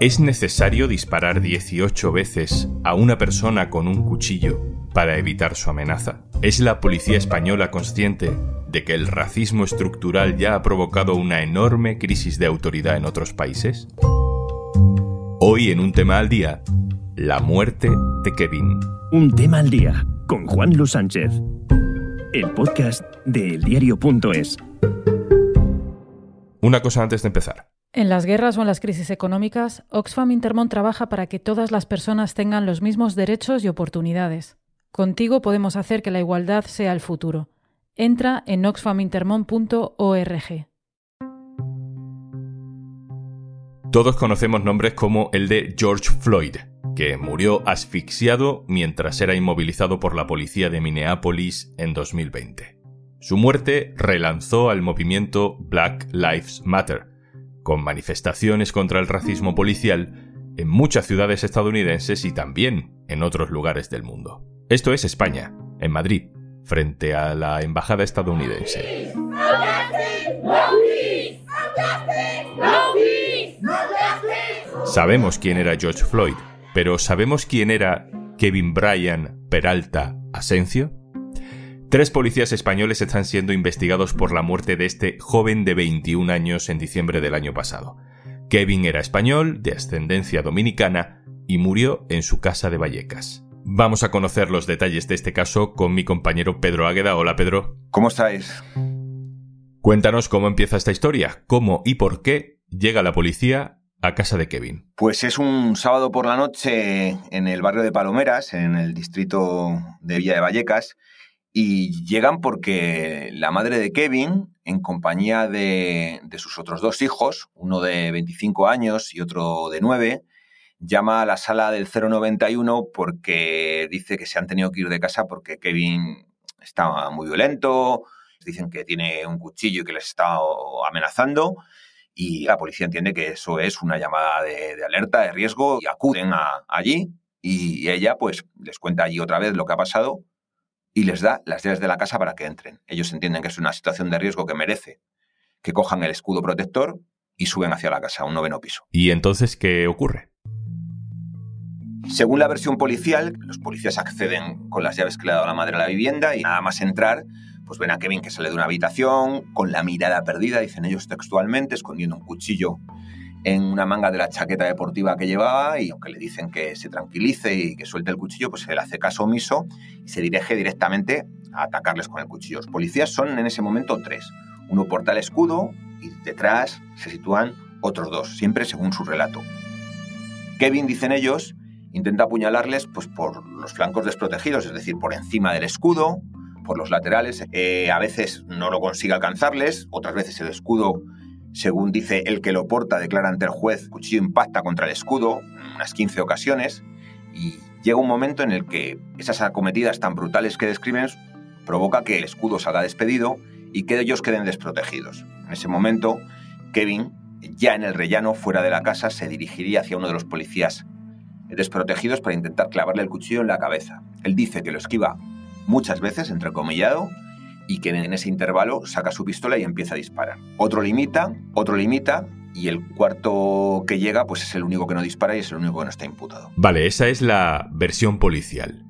¿Es necesario disparar 18 veces a una persona con un cuchillo para evitar su amenaza? ¿Es la policía española consciente de que el racismo estructural ya ha provocado una enorme crisis de autoridad en otros países? Hoy en un tema al día, la muerte de Kevin. Un tema al día con Juan Luis Sánchez. El podcast de eldiario.es. Una cosa antes de empezar. En las guerras o en las crisis económicas, Oxfam Intermont trabaja para que todas las personas tengan los mismos derechos y oportunidades. Contigo podemos hacer que la igualdad sea el futuro. Entra en oxfamintermont.org. Todos conocemos nombres como el de George Floyd, que murió asfixiado mientras era inmovilizado por la policía de Minneapolis en 2020. Su muerte relanzó al movimiento Black Lives Matter, con manifestaciones contra el racismo policial en muchas ciudades estadounidenses y también en otros lugares del mundo. Esto es España, en Madrid, frente a la embajada estadounidense. Sabemos quién era George Floyd, pero ¿sabemos quién era Kevin Bryan Peralta Asencio? Tres policías españoles están siendo investigados por la muerte de este joven de 21 años en diciembre del año pasado. Kevin era español, de ascendencia dominicana, y murió en su casa de Vallecas. Vamos a conocer los detalles de este caso con mi compañero Pedro Águeda. Hola Pedro. ¿Cómo estáis? Cuéntanos cómo empieza esta historia, cómo y por qué llega la policía a casa de Kevin. Pues es un sábado por la noche en el barrio de Palomeras, en el distrito de Villa de Vallecas, y llegan porque la madre de Kevin, en compañía de, sus otros dos hijos, uno de 25 años y otro de 9, llama a la sala del 091 porque dice que se han tenido que ir de casa porque Kevin estaba muy violento, dicen que tiene un cuchillo y que les está amenazando y la policía entiende que eso es una llamada de, alerta, de riesgo y acuden allí y ella pues les cuenta allí otra vez lo que ha pasado y les da las llaves de la casa para que entren. Ellos entienden que es una situación de riesgo que merece que cojan el escudo protector y suben hacia la casa, un noveno piso. ¿Y entonces qué ocurre? Según la versión policial, los policías acceden con las llaves que le ha dado la madre a la vivienda y nada más entrar, pues ven a Kevin que sale de una habitación con la mirada perdida, dicen ellos textualmente, escondiendo un cuchillo en una manga de la chaqueta deportiva que llevaba y aunque le dicen que se tranquilice y que suelte el cuchillo, pues él hace caso omiso y se dirige directamente a atacarles con el cuchillo. Los policías son en ese momento tres. Uno porta el escudo y detrás se sitúan otros dos, siempre según su relato. Kevin, dicen ellos, intenta apuñalarles pues, por los flancos desprotegidos, es decir, por encima del escudo, por los laterales. Eh, a veces no lo consigue alcanzarles, otras veces el escudo según dice el que lo porta, declara ante el juez, cuchillo impacta contra el escudo unas 15 ocasiones y llega un momento en el que esas acometidas tan brutales que describen provoca que el escudo salga despedido y que ellos queden desprotegidos. En ese momento, Kevin, ya en el rellano, fuera de la casa, se dirigiría hacia uno de los policías desprotegidos para intentar clavarle el cuchillo en la cabeza. Él dice que lo esquiva muchas veces, entrecomillado, y que en ese intervalo saca su pistola y empieza a disparar. Otro limita, otro limita y el cuarto que llega pues es el único que no dispara y es el único que no está imputado. Vale, esa es la versión policial.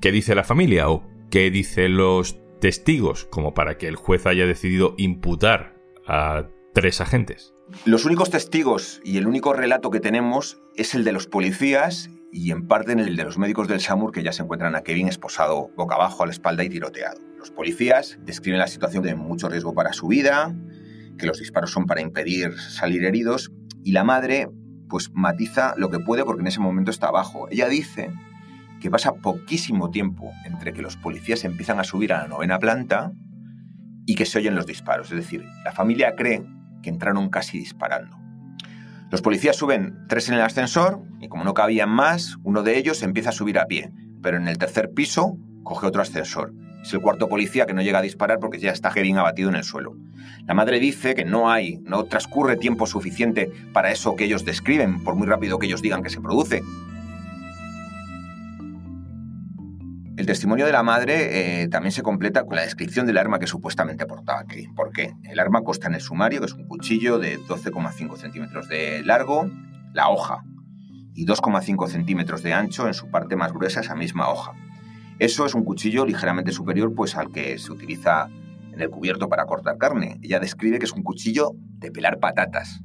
¿Qué dice la familia o qué dicen los testigos como para que el juez haya decidido imputar a tres agentes? Los únicos testigos y el único relato que tenemos es el de los policías y en parte en el de los médicos del SAMUR que ya se encuentran a Kevin esposado boca abajo a la espalda y tiroteado. Los policías describen la situación de mucho riesgo para su vida, que los disparos son para impedir salir heridos y la madre pues matiza lo que puede porque en ese momento está abajo. Ella dice que pasa poquísimo tiempo entre que los policías empiezan a subir a la novena planta y que se oyen los disparos. Es decir, la familia cree que entraron casi disparando. Los policías suben tres en el ascensor y como no cabían más, uno de ellos empieza a subir a pie, pero en el tercer piso coge otro ascensor. Es el cuarto policía que no llega a disparar porque ya está Kevin abatido en el suelo. La madre dice que no hay, no transcurre tiempo suficiente para eso que ellos describen, por muy rápido que ellos digan que se produce. El testimonio de la madre eh, también se completa con la descripción del arma que supuestamente portaba Kevin. ¿Por qué? El arma consta en el sumario, que es un cuchillo de 12,5 centímetros de largo, la hoja, y 2,5 centímetros de ancho en su parte más gruesa esa misma hoja. Eso es un cuchillo ligeramente superior pues, al que se utiliza en el cubierto para cortar carne. Ella describe que es un cuchillo de pelar patatas.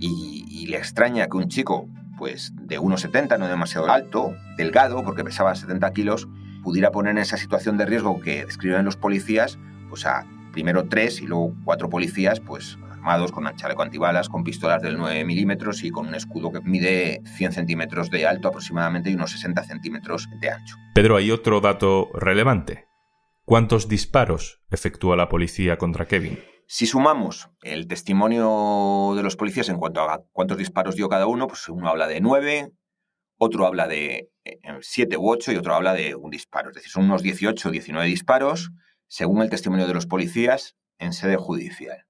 Y, y le extraña que un chico pues, de 1,70, no demasiado alto, delgado, porque pesaba 70 kilos, pudiera poner en esa situación de riesgo que describen los policías, pues a primero tres y luego cuatro policías, pues armados con chaleco antibalas, con pistolas del 9 milímetros y con un escudo que mide 100 centímetros de alto aproximadamente y unos 60 centímetros de ancho. Pedro, hay otro dato relevante. ¿Cuántos disparos efectúa la policía contra Kevin? Si sumamos el testimonio de los policías en cuanto a cuántos disparos dio cada uno, pues uno habla de nueve, otro habla de eh, siete u ocho y otro habla de un disparo. Es decir, son unos 18 o 19 disparos, según el testimonio de los policías, en sede judicial.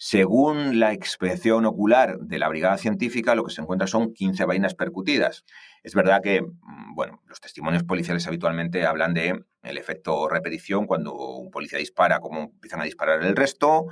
Según la inspección ocular de la brigada científica, lo que se encuentra son 15 vainas percutidas. Es verdad que, mm, bueno, los testimonios policiales habitualmente hablan de el efecto repetición cuando un policía dispara, cómo empiezan a disparar el resto.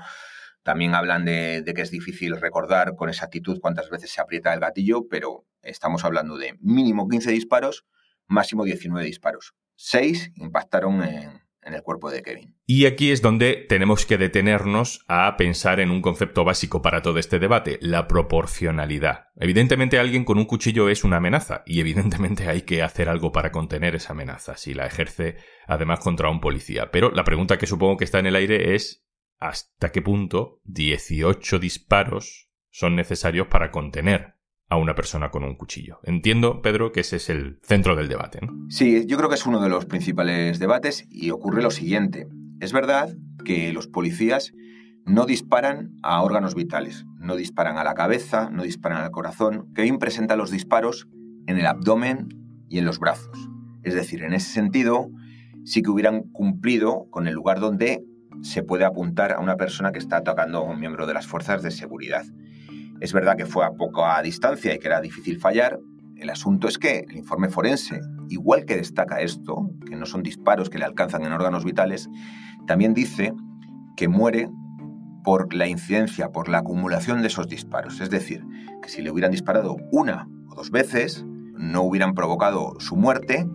También hablan de, que es difícil recordar con exactitud cuántas veces se aprieta el gatillo, pero estamos hablando de mínimo 15 disparos, máximo 19 disparos. Seis impactaron en el cuerpo de Kevin. Y aquí es donde tenemos que detenernos a pensar en un concepto básico para todo este debate, la proporcionalidad. Evidentemente alguien con un cuchillo es una amenaza y evidentemente hay que hacer algo para contener esa amenaza si la ejerce además contra un policía. Pero la pregunta que supongo que está en el aire es ¿hasta qué punto 18 disparos son necesarios para contener a una persona con un cuchillo. Entiendo, Pedro, que ese es el centro del debate. Sí, yo creo que es uno de los principales debates y ocurre lo siguiente. Es verdad que los policías no disparan a órganos vitales, no disparan a la cabeza, no disparan al corazón. Kevin presenta los disparos en el abdomen y en los brazos. Es decir, en ese sentido, sí que hubieran cumplido con el lugar donde se puede apuntar a una persona que está atacando a un miembro de las fuerzas de seguridad. Es verdad que fue a poca distancia y que era difícil fallar. El asunto es que el informe forense, igual que destaca esto, que no son disparos que le alcanzan en órganos vitales, también dice que muere por la incidencia, por la acumulación de esos disparos. Es decir, que si le hubieran disparado una o dos veces, no hubieran provocado su muerte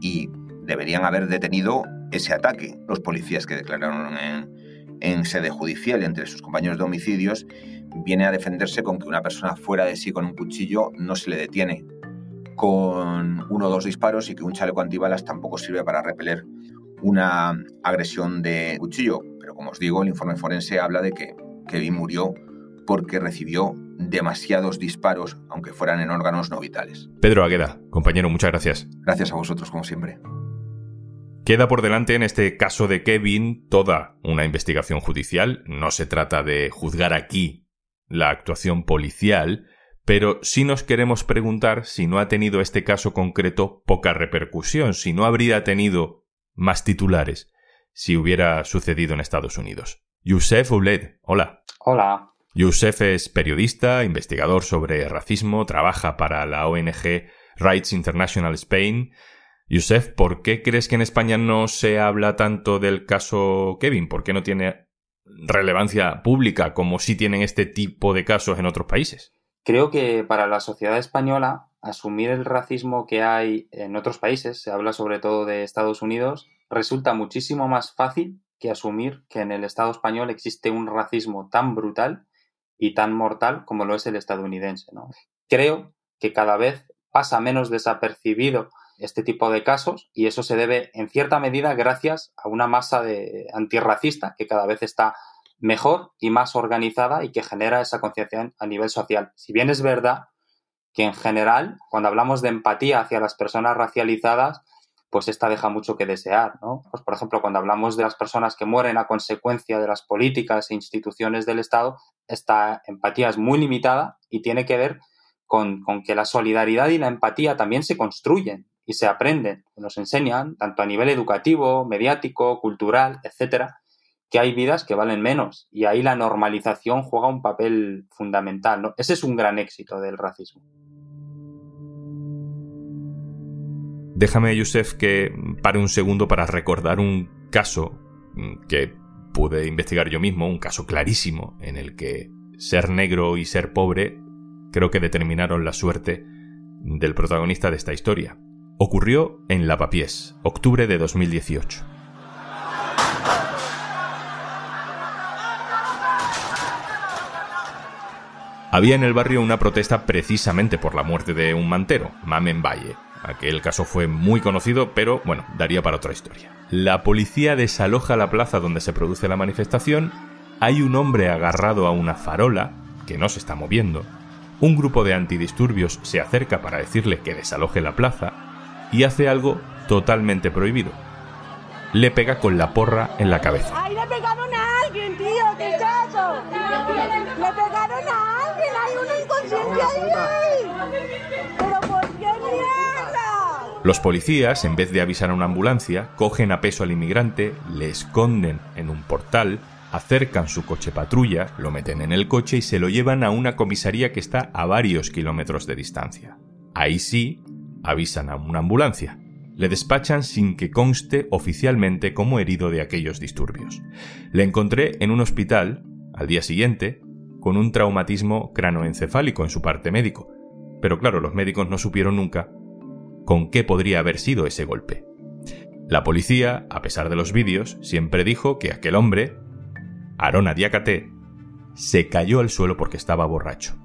y deberían haber detenido ese ataque. Los policías que declararon en, en sede judicial entre sus compañeros de homicidios viene a defenderse con que una persona fuera de sí con un cuchillo no se le detiene con uno o dos disparos y que un chaleco antibalas tampoco sirve para repeler una agresión de cuchillo. Pero como os digo, el informe forense habla de que Kevin murió porque recibió demasiados disparos, aunque fueran en órganos no vitales. Pedro Agueda, compañero, muchas gracias. Gracias a vosotros, como siempre. Queda por delante en este caso de Kevin toda una investigación judicial. No se trata de juzgar aquí la actuación policial, pero sí nos queremos preguntar si no ha tenido este caso concreto poca repercusión, si no habría tenido más titulares si hubiera sucedido en Estados Unidos. Youssef Ouled, hola. Hola. Youssef es periodista, investigador sobre racismo, trabaja para la ONG Rights International Spain. Youssef, ¿por qué crees que en España no se habla tanto del caso Kevin? ¿Por qué no tiene relevancia pública como si tienen este tipo de casos en otros países? Creo que para la sociedad española asumir el racismo que hay en otros países, se habla sobre todo de Estados Unidos, resulta muchísimo más fácil que asumir que en el Estado español existe un racismo tan brutal y tan mortal como lo es el estadounidense. Creo que cada vez pasa menos desapercibido este tipo de casos y eso se debe en cierta medida gracias a una masa de antirracista que cada vez está mejor y más organizada y que genera esa conciencia a nivel social. Si bien es verdad que en general, cuando hablamos de empatía hacia las personas racializadas, pues esta deja mucho que desear, ¿no? Pues por ejemplo, cuando hablamos de las personas que mueren a consecuencia de las políticas e instituciones del Estado, esta empatía es muy limitada y tiene que ver con, con que la solidaridad y la empatía también se construyen y se aprenden, nos enseñan, tanto a nivel educativo, mediático, cultural, etcétera, que hay vidas que valen menos y ahí la normalización juega un papel fundamental. ¿no? Ese es un gran éxito del racismo. Déjame, Yusef, que pare un segundo para recordar un caso que pude investigar yo mismo, un caso clarísimo en el que ser negro y ser pobre creo que determinaron la suerte del protagonista de esta historia. Ocurrió en Lavapiés, octubre de 2018. Había en el barrio una protesta precisamente por la muerte de un mantero, Mamen Valle. Aquel caso fue muy conocido, pero bueno, daría para otra historia. La policía desaloja la plaza donde se produce la manifestación, hay un hombre agarrado a una farola, que no se está moviendo, un grupo de antidisturbios se acerca para decirle que desaloje la plaza y hace algo totalmente prohibido. Le pega con la porra en la cabeza. ¡Ay, le pegaron a alguien, tío! ¿Qué es eso? ¡Le pegaron a alguien! ¡Hay una inconsciencia ahí! ¿Pero por qué mierda? Los policías, en vez de avisar a una ambulancia, cogen a peso al inmigrante, le esconden en un portal acercan su coche patrulla, lo meten en el coche y se lo llevan a una comisaría que está a varios kilómetros de distancia. Ahí sí, avisan a una ambulancia. Le despachan sin que conste oficialmente como herido de aquellos disturbios. Le encontré en un hospital, al día siguiente, con un traumatismo cranoencefálico en su parte médico. Pero claro, los médicos no supieron nunca con qué podría haber sido ese golpe. La policía, a pesar de los vídeos, siempre dijo que aquel hombre Arona Diakate, se cayó al suelo porque estaba borracho.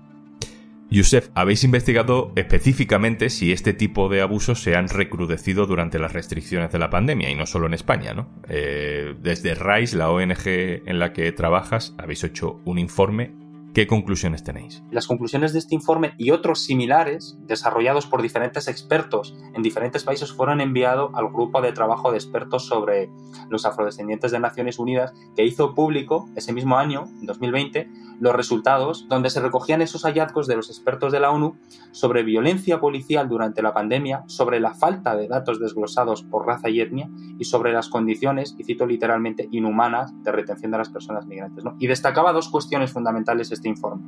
Yusef, habéis investigado específicamente si este tipo de abusos se han recrudecido durante las restricciones de la pandemia y no solo en España, ¿no? Eh, desde RISE, la ONG en la que trabajas, habéis hecho un informe ¿Qué conclusiones tenéis? Las conclusiones de este informe y otros similares, desarrollados por diferentes expertos en diferentes países, fueron enviados al grupo de trabajo de expertos sobre los afrodescendientes de Naciones Unidas, que hizo público ese mismo año, en 2020, los resultados donde se recogían esos hallazgos de los expertos de la ONU sobre violencia policial durante la pandemia, sobre la falta de datos desglosados por raza y etnia y sobre las condiciones, y cito literalmente, inhumanas de retención de las personas migrantes. Y destacaba dos cuestiones fundamentales este informe.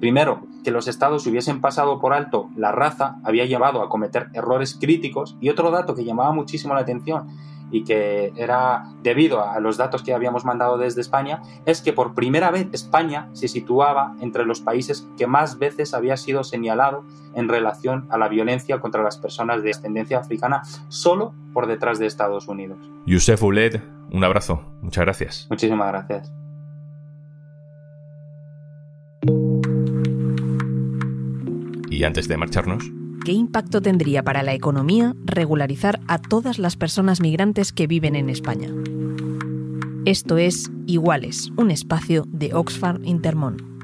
Primero, que los estados hubiesen pasado por alto la raza había llevado a cometer errores críticos y otro dato que llamaba muchísimo la atención y que era debido a los datos que habíamos mandado desde España, es que por primera vez España se situaba entre los países que más veces había sido señalado en relación a la violencia contra las personas de ascendencia africana, solo por detrás de Estados Unidos. Youssef Ouled, un abrazo. Muchas gracias. Muchísimas gracias. Y antes de marcharnos, ¿qué impacto tendría para la economía regularizar a todas las personas migrantes que viven en España? Esto es Iguales, un espacio de Oxfam Intermón.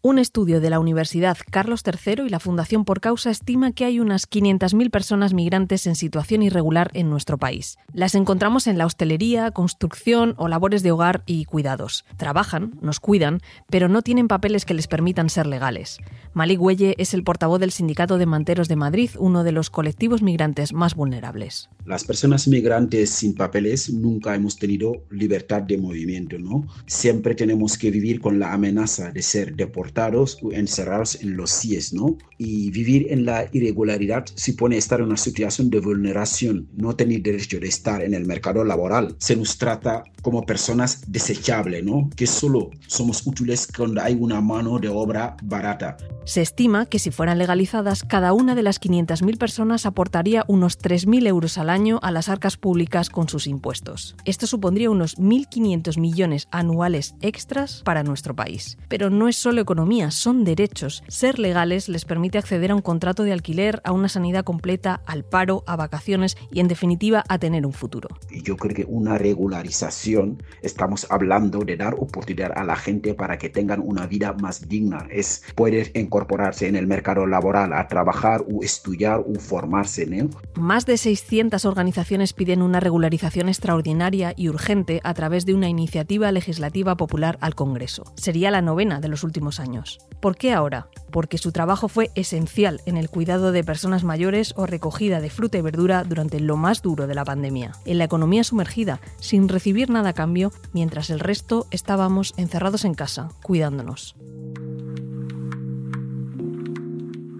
Un estudio de la Universidad Carlos III y la Fundación Por Causa estima que hay unas 500.000 personas migrantes en situación irregular en nuestro país. Las encontramos en la hostelería, construcción o labores de hogar y cuidados. Trabajan, nos cuidan, pero no tienen papeles que les permitan ser legales. Malik Huelle es el portavoz del Sindicato de Manteros de Madrid, uno de los colectivos migrantes más vulnerables. Las personas migrantes sin papeles nunca hemos tenido libertad de movimiento, ¿no? Siempre tenemos que vivir con la amenaza de ser deportados o encerrados en los CIES, ¿no? Y vivir en la irregularidad supone estar en una situación de vulneración, no tener derecho de estar en el mercado laboral. Se nos trata como personas desechables, ¿no? Que solo somos útiles cuando hay una mano de obra barata. Se estima que si fueran legalizadas, cada una de las 500.000 personas aportaría unos 3.000 euros al año a las arcas públicas con sus impuestos. Esto supondría unos 1.500 millones anuales extras para nuestro país. Pero no es solo son derechos. Ser legales les permite acceder a un contrato de alquiler, a una sanidad completa, al paro, a vacaciones y en definitiva a tener un futuro. Yo creo que una regularización, estamos hablando de dar oportunidad a la gente para que tengan una vida más digna, es poder incorporarse en el mercado laboral, a trabajar o estudiar o formarse. ¿no? Más de 600 organizaciones piden una regularización extraordinaria y urgente a través de una iniciativa legislativa popular al Congreso. Sería la novena de los últimos ¿Por qué ahora? Porque su trabajo fue esencial en el cuidado de personas mayores o recogida de fruta y verdura durante lo más duro de la pandemia, en la economía sumergida, sin recibir nada a cambio, mientras el resto estábamos encerrados en casa, cuidándonos.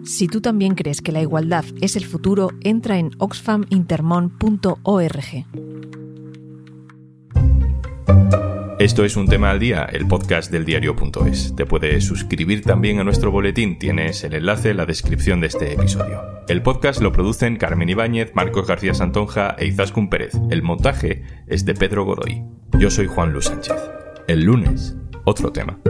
Si tú también crees que la igualdad es el futuro, entra en oxfamintermon.org. Esto es un tema al día, el podcast del diario.es. Te puedes suscribir también a nuestro boletín, tienes el enlace en la descripción de este episodio. El podcast lo producen Carmen Ibáñez, Marcos García Santonja e Izaskun Pérez. El montaje es de Pedro Godoy. Yo soy Juan Luis Sánchez. El lunes, otro tema.